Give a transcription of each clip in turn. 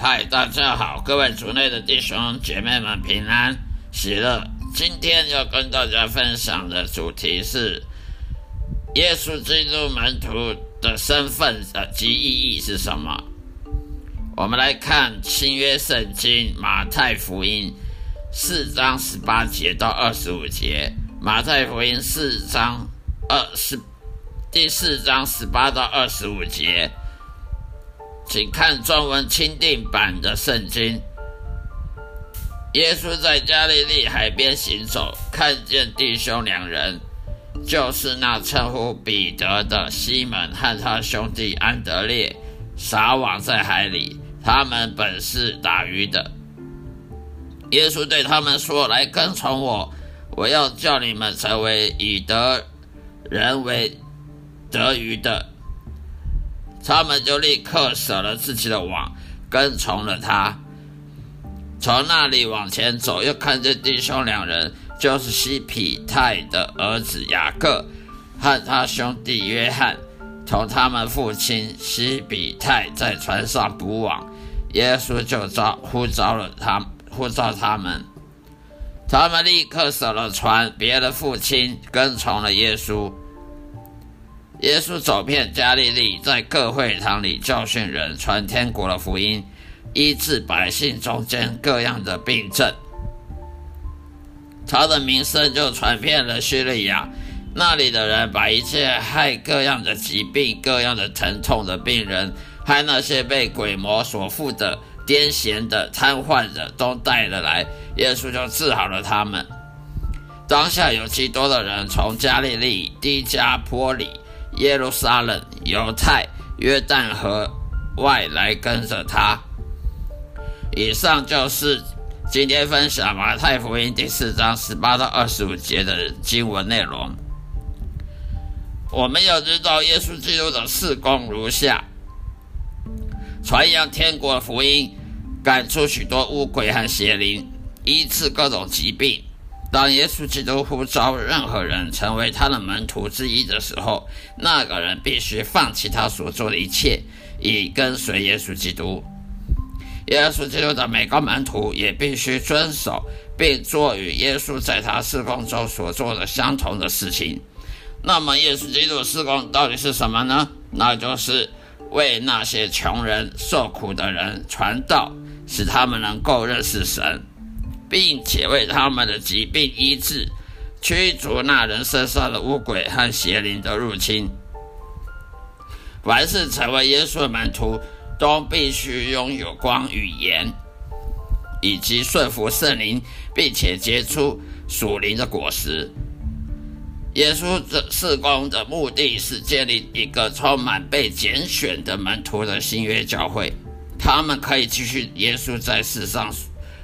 嗨，大家好，各位族内的弟兄姐妹们平安喜乐。今天要跟大家分享的主题是耶稣基督门徒的身份及意义是什么？我们来看新约圣经马太福音四章十八节到二十五节。马太福音四章二十第四章十八到二十五节。请看中文钦定版的圣经。耶稣在加利利海边行走，看见弟兄两人，就是那称呼彼得的西门和他兄弟安德烈，撒网在海里。他们本是打鱼的。耶稣对他们说：“来跟从我，我要叫你们成为以得人为得鱼的。”他们就立刻舍了自己的网，跟从了他。从那里往前走，又看见弟兄两人，就是西皮泰的儿子雅各和他兄弟约翰，同他们父亲西比泰在船上捕网。耶稣就召呼召了他，呼召他们。他们立刻舍了船，别的父亲，跟从了耶稣。耶稣走遍加利利，在各会堂里教训人，传天国的福音，医治百姓中间各样的病症。他的名声就传遍了叙利亚，那里的人把一切害各样的疾病、各样的疼痛的病人，还那些被鬼魔所附的、癫痫的、瘫痪的，都带了来，耶稣就治好了他们。当下有极多的人从加利利、低加坡里。耶路撒冷、犹太、约旦河外来跟着他。以上就是今天分享马太福音第四章十八到二十五节的经文内容。我们要知道，耶稣基督的事工如下：传扬天国福音，赶出许多污鬼和邪灵，医治各种疾病。当耶稣基督呼召任何人成为他的门徒之一的时候，那个人必须放弃他所做的一切，以跟随耶稣基督。耶稣基督的每个门徒也必须遵守并做与耶稣在他施工中所做的相同的事情。那么，耶稣基督的施工到底是什么呢？那就是为那些穷人、受苦的人传道，使他们能够认识神。并且为他们的疾病医治，驱逐那人身上的污鬼和邪灵的入侵。凡是成为耶稣的门徒，都必须拥有光与言，以及顺服圣灵，并且结出属灵的果实。耶稣的事工的目的是建立一个充满被拣选的门徒的新约教会，他们可以继续耶稣在世上。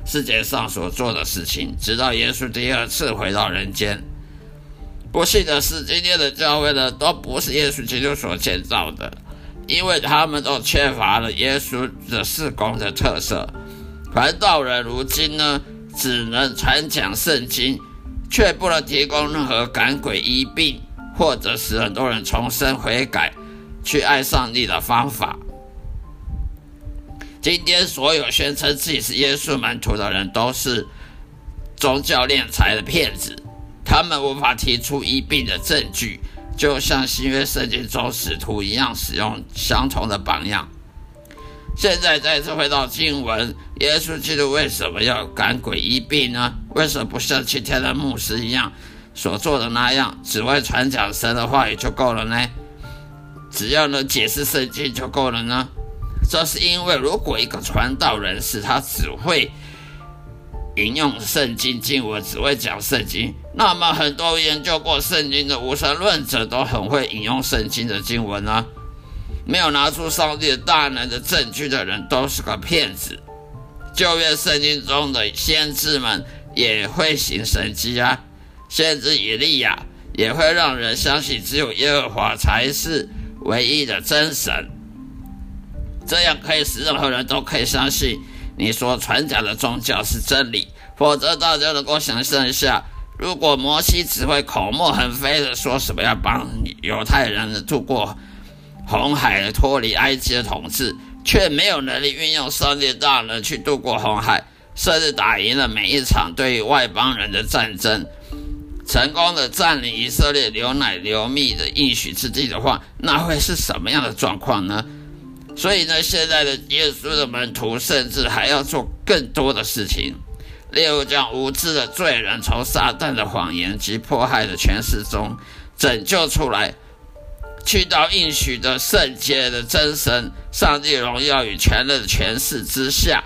世界上所做的事情，直到耶稣第二次回到人间。不幸的是，今天的教会呢，都不是耶稣基督所建造的，因为他们都缺乏了耶稣的事工的特色。传道人如今呢，只能传讲圣经，却不能提供任何赶鬼医病，或者使很多人重生悔改、去爱上帝的方法。今天所有宣称自己是耶稣门徒的人，都是宗教敛财的骗子。他们无法提出医病的证据，就像新约圣经中使徒一样，使用相同的榜样。现在再次回到经文，耶稣基督为什么要赶鬼医病呢？为什么不像其他的牧师一样所做的那样，只为传讲神的话语就够了呢？只要能解释圣经就够了呢？这是因为，如果一个传道人士他只会引用圣经经文，只会讲圣经，那么很多研究过圣经的无神论者都很会引用圣经的经文啊。没有拿出上帝的大能的证据的人都是个骗子。旧约圣经中的先知们也会行神迹啊，先知以利亚也会让人相信只有耶和华才是唯一的真神。这样可以使任何人都可以相信你所传讲的宗教是真理，否则大家能够想象一下，如果摩西只会口沫横飞的说什么要帮犹太人度过红海、脱离埃及的统治，却没有能力运用上帝大能去渡过红海，甚至打赢了每一场对于外邦人的战争，成功的占领以色列牛奶流蜜的应许之地的话，那会是什么样的状况呢？所以呢，现在的耶稣的门徒甚至还要做更多的事情，例如将无知的罪人从撒旦的谎言及迫害的权势中拯救出来。去到应许的圣洁的真神，上帝荣耀与权力的权势之下，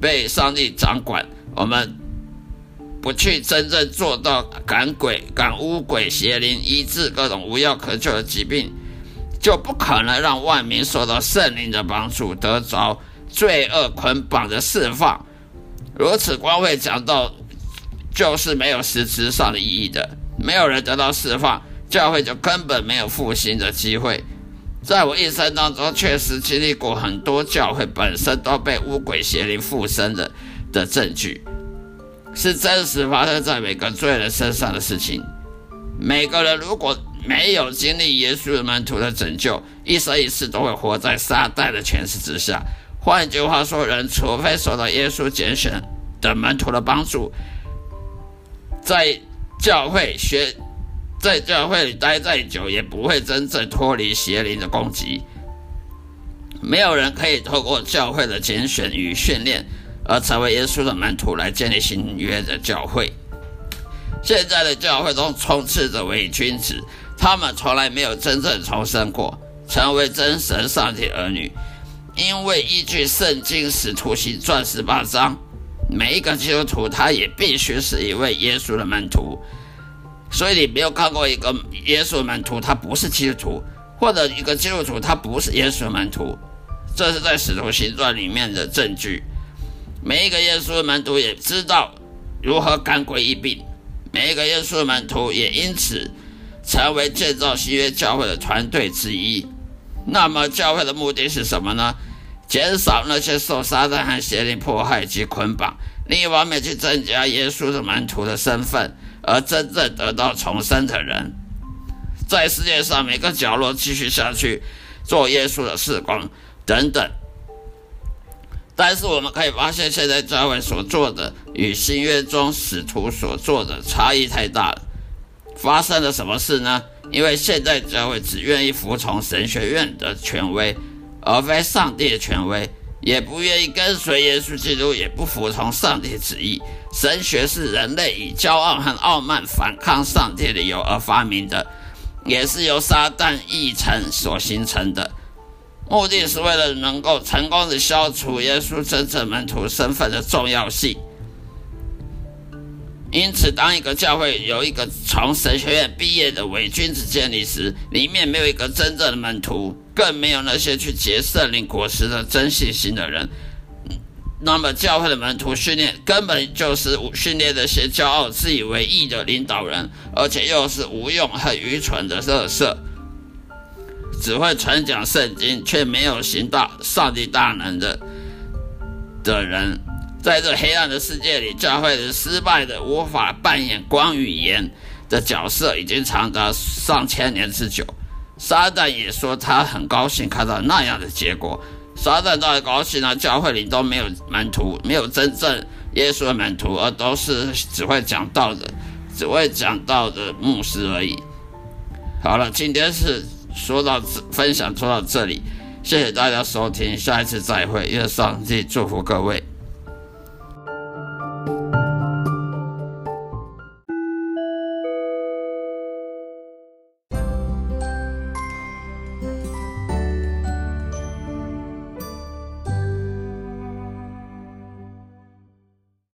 被上帝掌管。我们不去真正做到赶鬼、赶污鬼、邪灵、医治各种无药可救的疾病，就不可能让万民受到圣灵的帮助，得着罪恶捆绑的释放。如此光会讲到，就是没有实质上的意义的，没有人得到释放。教会就根本没有复兴的机会。在我一生当中，确实经历过很多教会本身都被污鬼邪灵附身的的证据，是真实发生在每个罪人身上的事情。每个人如果没有经历耶稣门徒的拯救，一生一世都会活在撒旦的权势之下。换句话说，人除非受到耶稣拣选的门徒的帮助，在教会学。在教会里待再久，也不会真正脱离邪灵的攻击。没有人可以透过教会的拣选与训练，而成为耶稣的门徒来建立新约的教会。现在的教会中充斥着伪君子，他们从来没有真正重生过，成为真神上帝儿女。因为依据圣经使徒行传十八章，每一个基督徒他也必须是一位耶稣的门徒。所以你没有看过一个耶稣门徒，他不是基督徒，或者一个基督徒，他不是耶稣门徒，这是在使徒行传里面的证据。每一个耶稣门徒也知道如何赶鬼医病，每一个耶稣门徒也因此成为建造新约教会的团队之一。那么教会的目的是什么呢？减少那些受撒旦和邪灵迫害及捆绑，另一方面去增加耶稣的门徒的身份。而真正得到重生的人，在世界上每个角落继续下去做耶稣的事工等等。但是我们可以发现，现在教会所做的与新约中使徒所做的差异太大了。发生了什么事呢？因为现在教会只愿意服从神学院的权威，而非上帝的权威。也不愿意跟随耶稣基督，也不服从上帝旨意。神学是人类以骄傲和傲慢反抗上帝的理由而发明的，也是由撒旦议程所形成的。目的是为了能够成功的消除耶稣真正门徒身份的重要性。因此，当一个教会有一个从神学院毕业的伪君子建立时，里面没有一个真正的门徒，更没有那些去结圣灵果实的真信心的人。那么，教会的门徒训练根本就是训练那些骄傲、自以为意的领导人，而且又是无用和愚蠢的乐色，只会传讲圣经却没有行到上帝大能的的人。在这黑暗的世界里，教会是失败的，无法扮演光与盐的角色，已经长达上千年之久。撒旦也说他很高兴看到那样的结果。撒旦当然高兴了，教会里都没有门徒，没有真正耶稣的门徒，而都是只会讲道的、只会讲道的牧师而已。好了，今天是说到分享说到这里，谢谢大家收听，下一次再会，愿上帝祝福各位。